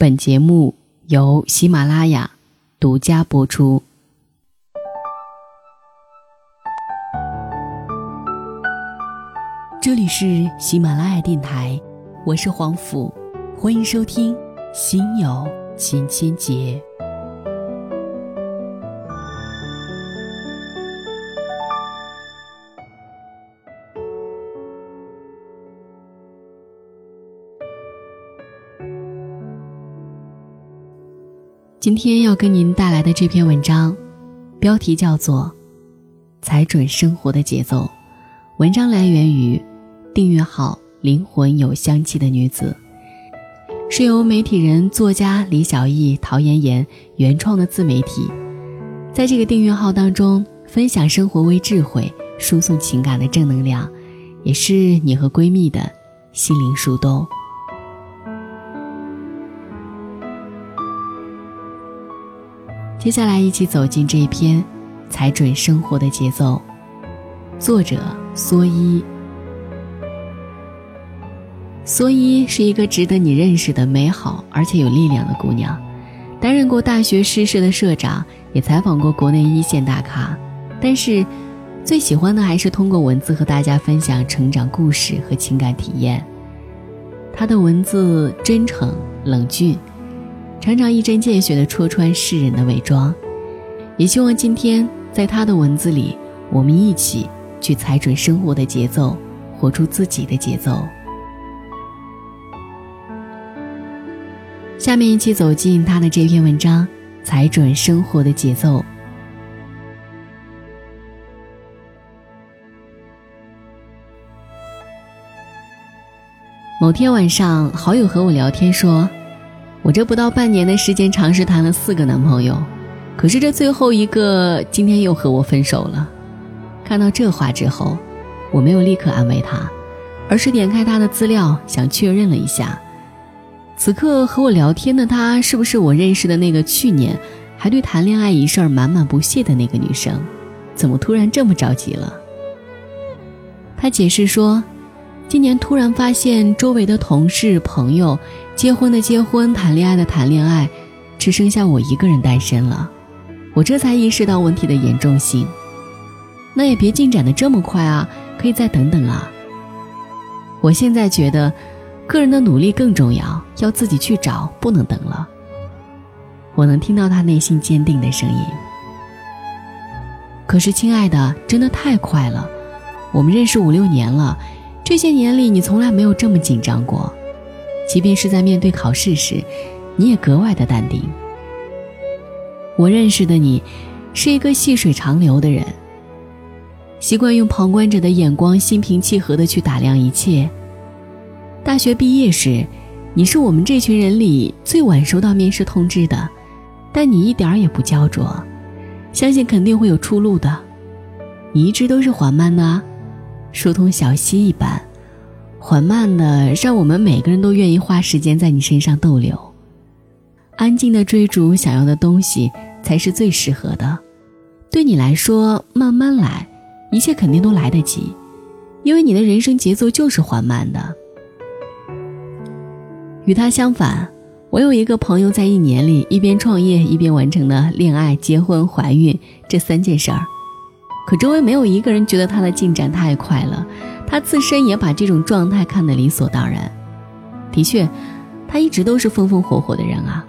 本节目由喜马拉雅独家播出。这里是喜马拉雅电台，我是黄甫，欢迎收听《心有千千结》。今天要跟您带来的这篇文章，标题叫做《踩准生活的节奏》。文章来源于订阅号“灵魂有香气的女子”，是由媒体人、作家李小艺、陶妍妍原创的自媒体。在这个订阅号当中，分享生活微智慧，输送情感的正能量，也是你和闺蜜的心灵树洞。接下来，一起走进这一篇《踩准生活的节奏》。作者蓑衣。蓑衣是一个值得你认识的美好而且有力量的姑娘，担任过大学诗社的社长，也采访过国内一线大咖。但是，最喜欢的还是通过文字和大家分享成长故事和情感体验。她的文字真诚冷峻。常常一针见血地戳穿世人的伪装，也希望今天在他的文字里，我们一起去踩准生活的节奏，活出自己的节奏。下面一起走进他的这篇文章，《踩准生活的节奏》。某天晚上，好友和我聊天说。我这不到半年的时间，尝试谈了四个男朋友，可是这最后一个今天又和我分手了。看到这话之后，我没有立刻安慰他，而是点开他的资料，想确认了一下。此刻和我聊天的他，是不是我认识的那个去年还对谈恋爱一事满满不屑的那个女生？怎么突然这么着急了？他解释说。今年突然发现，周围的同事朋友，结婚的结婚，谈恋爱的谈恋爱，只剩下我一个人单身了。我这才意识到问题的严重性。那也别进展的这么快啊，可以再等等啊。我现在觉得，个人的努力更重要，要自己去找，不能等了。我能听到他内心坚定的声音。可是，亲爱的，真的太快了。我们认识五六年了。这些年里，你从来没有这么紧张过，即便是在面对考试时，你也格外的淡定。我认识的你，是一个细水长流的人，习惯用旁观者的眼光，心平气和的去打量一切。大学毕业时，你是我们这群人里最晚收到面试通知的，但你一点儿也不焦灼，相信肯定会有出路的。你一直都是缓慢的啊。疏通小溪一般，缓慢的，让我们每个人都愿意花时间在你身上逗留。安静的追逐想要的东西，才是最适合的。对你来说，慢慢来，一切肯定都来得及，因为你的人生节奏就是缓慢的。与他相反，我有一个朋友，在一年里一边创业一边完成了恋爱、结婚、怀孕这三件事儿。可周围没有一个人觉得他的进展太快了，他自身也把这种状态看得理所当然。的确，他一直都是风风火火的人啊。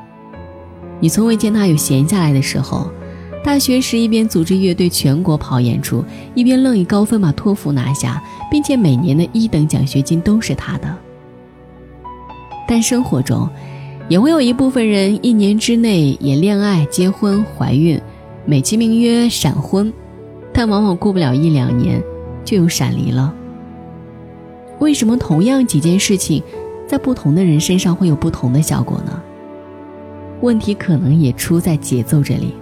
你从未见他有闲下来的时候。大学时一边组织乐队全国跑演出，一边愣以高分把托福拿下，并且每年的一等奖学金都是他的。但生活中，也会有一部分人一年之内也恋爱、结婚、怀孕，美其名曰闪婚。但往往过不了一两年，就又闪离了。为什么同样几件事情，在不同的人身上会有不同的效果呢？问题可能也出在节奏这里。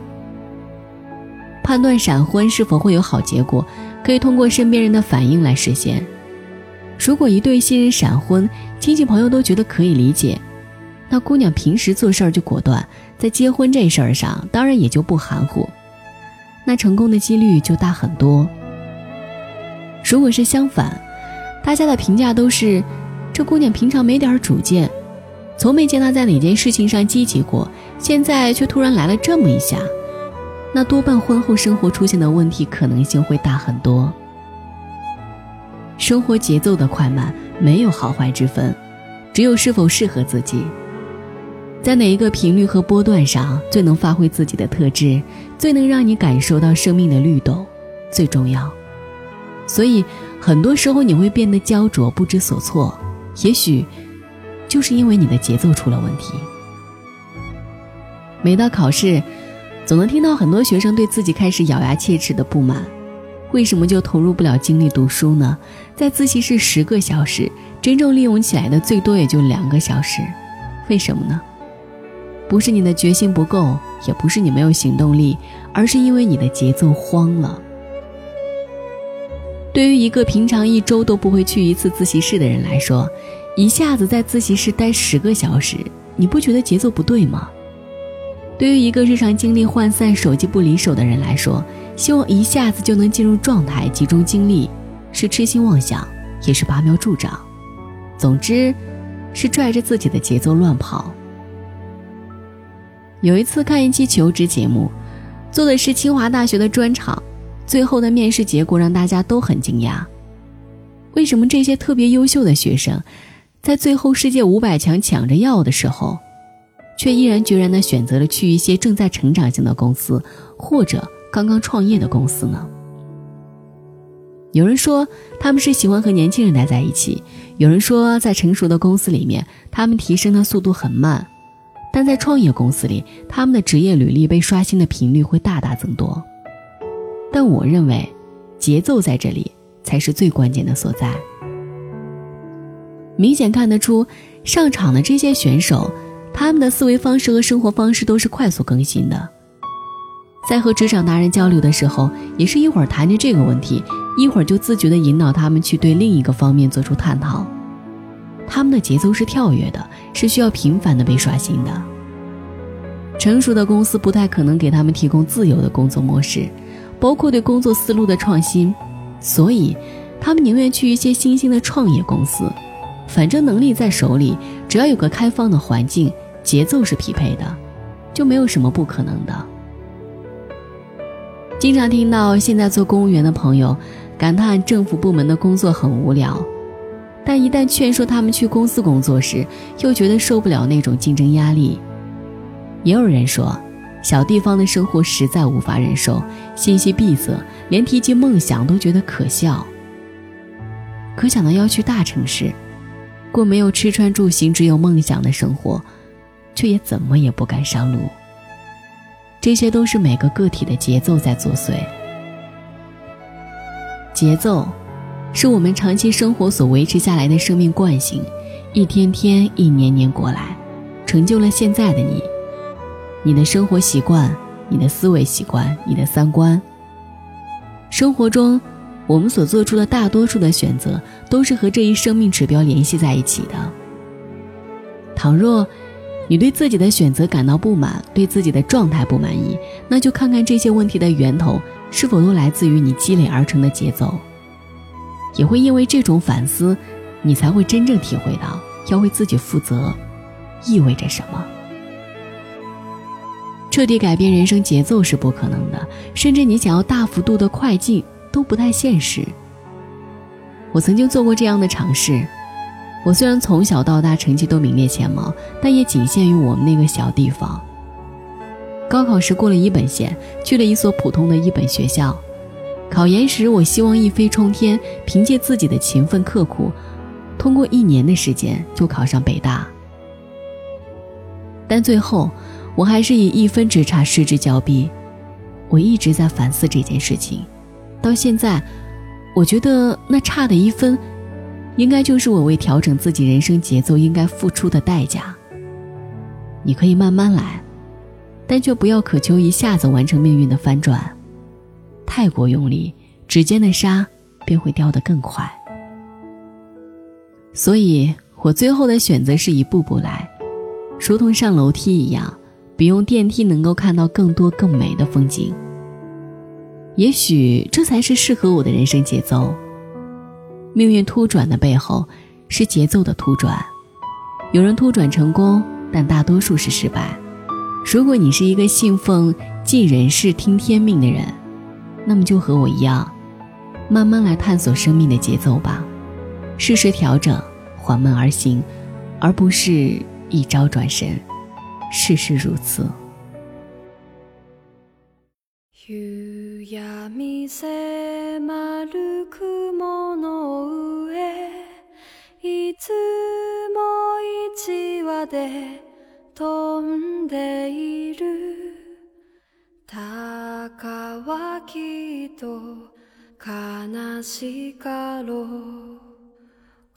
判断闪婚是否会有好结果，可以通过身边人的反应来实现。如果一对新人闪婚，亲戚朋友都觉得可以理解，那姑娘平时做事儿就果断，在结婚这事儿上，当然也就不含糊。那成功的几率就大很多。如果是相反，大家的评价都是这姑娘平常没点主见，从没见她在哪件事情上积极过，现在却突然来了这么一下，那多半婚后生活出现的问题可能性会大很多。生活节奏的快慢没有好坏之分，只有是否适合自己。在哪一个频率和波段上最能发挥自己的特质，最能让你感受到生命的律动，最重要。所以，很多时候你会变得焦灼、不知所措，也许就是因为你的节奏出了问题。每到考试，总能听到很多学生对自己开始咬牙切齿的不满：为什么就投入不了精力读书呢？在自习室十个小时，真正利用起来的最多也就两个小时，为什么呢？不是你的决心不够，也不是你没有行动力，而是因为你的节奏慌了。对于一个平常一周都不会去一次自习室的人来说，一下子在自习室待十个小时，你不觉得节奏不对吗？对于一个日常精力涣散、手机不离手的人来说，希望一下子就能进入状态、集中精力，是痴心妄想，也是拔苗助长。总之，是拽着自己的节奏乱跑。有一次看一期求职节目，做的是清华大学的专场。最后的面试结果让大家都很惊讶，为什么这些特别优秀的学生，在最后世界五百强抢着要的时候，却毅然决然地选择了去一些正在成长型的公司或者刚刚创业的公司呢？有人说他们是喜欢和年轻人待在一起，有人说在成熟的公司里面，他们提升的速度很慢，但在创业公司里，他们的职业履历被刷新的频率会大大增多。但我认为，节奏在这里才是最关键的所在。明显看得出，上场的这些选手，他们的思维方式和生活方式都是快速更新的。在和职场达人交流的时候，也是一会儿谈着这个问题，一会儿就自觉地引导他们去对另一个方面做出探讨。他们的节奏是跳跃的，是需要频繁的被刷新的。成熟的公司不太可能给他们提供自由的工作模式。包括对工作思路的创新，所以他们宁愿去一些新兴的创业公司，反正能力在手里，只要有个开放的环境，节奏是匹配的，就没有什么不可能的。经常听到现在做公务员的朋友感叹政府部门的工作很无聊，但一旦劝说他们去公司工作时，又觉得受不了那种竞争压力。也有人说。小地方的生活实在无法忍受，信息闭塞，连提及梦想都觉得可笑。可想到要去大城市，过没有吃穿住行、只有梦想的生活，却也怎么也不敢上路。这些都是每个个体的节奏在作祟。节奏，是我们长期生活所维持下来的生命惯性，一天天、一年年过来，成就了现在的你。你的生活习惯、你的思维习惯、你的三观。生活中，我们所做出的大多数的选择，都是和这一生命指标联系在一起的。倘若你对自己的选择感到不满，对自己的状态不满意，那就看看这些问题的源头是否都来自于你积累而成的节奏。也会因为这种反思，你才会真正体会到要为自己负责意味着什么。彻底改变人生节奏是不可能的，甚至你想要大幅度的快进都不太现实。我曾经做过这样的尝试，我虽然从小到大成绩都名列前茅，但也仅限于我们那个小地方。高考时过了一本线，去了一所普通的一本学校。考研时，我希望一飞冲天，凭借自己的勤奋刻苦，通过一年的时间就考上北大。但最后。我还是以一分之差失之交臂，我一直在反思这件事情，到现在，我觉得那差的一分，应该就是我为调整自己人生节奏应该付出的代价。你可以慢慢来，但却不要渴求一下子完成命运的翻转，太过用力，指尖的沙便会掉得更快。所以我最后的选择是一步步来，如同上楼梯一样。比用电梯能够看到更多更美的风景。也许这才是适合我的人生节奏。命运突转的背后，是节奏的突转。有人突转成功，但大多数是失败。如果你是一个信奉尽人事听天命的人，那么就和我一样，慢慢来探索生命的节奏吧，适时调整，缓慢而行，而不是一朝转身。事事如此。飛んでいる鷹 はきっと悲しかろう。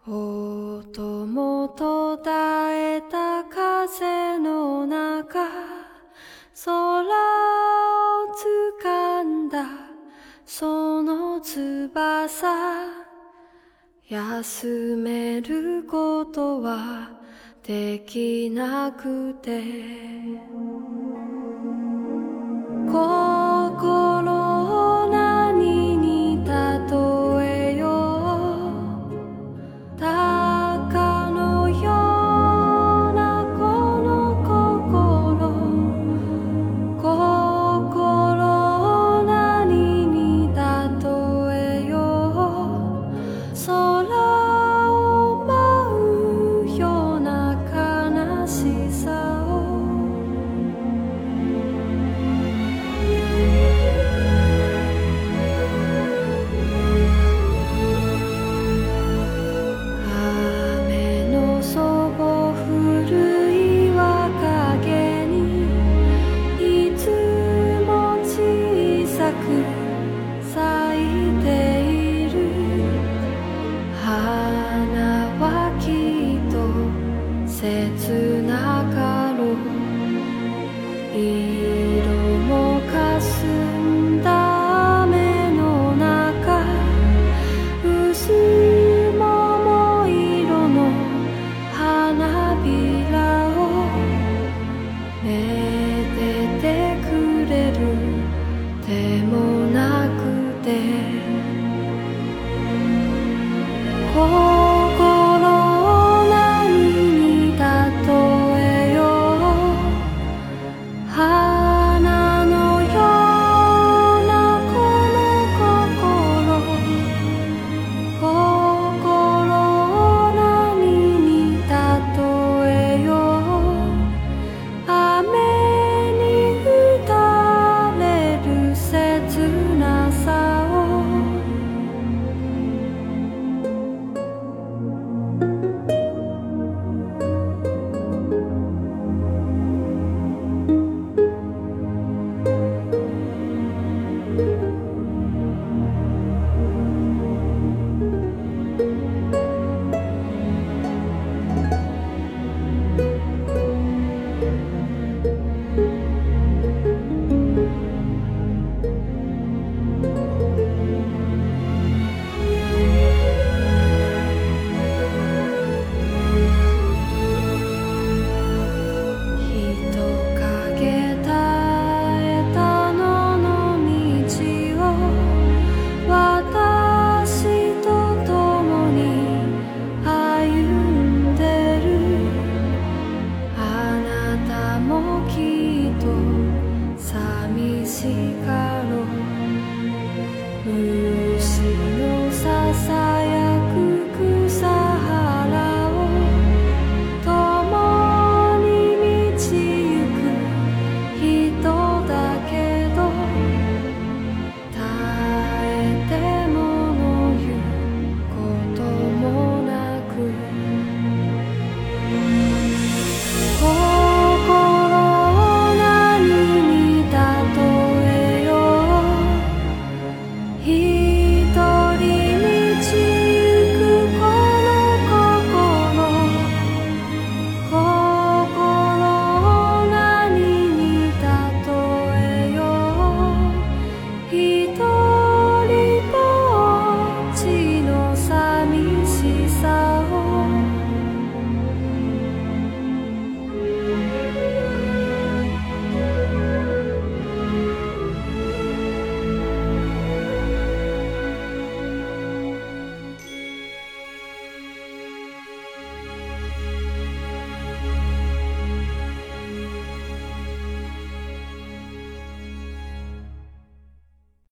音も途絶えた風の中空を掴んだその翼。休めることはできなくて。 내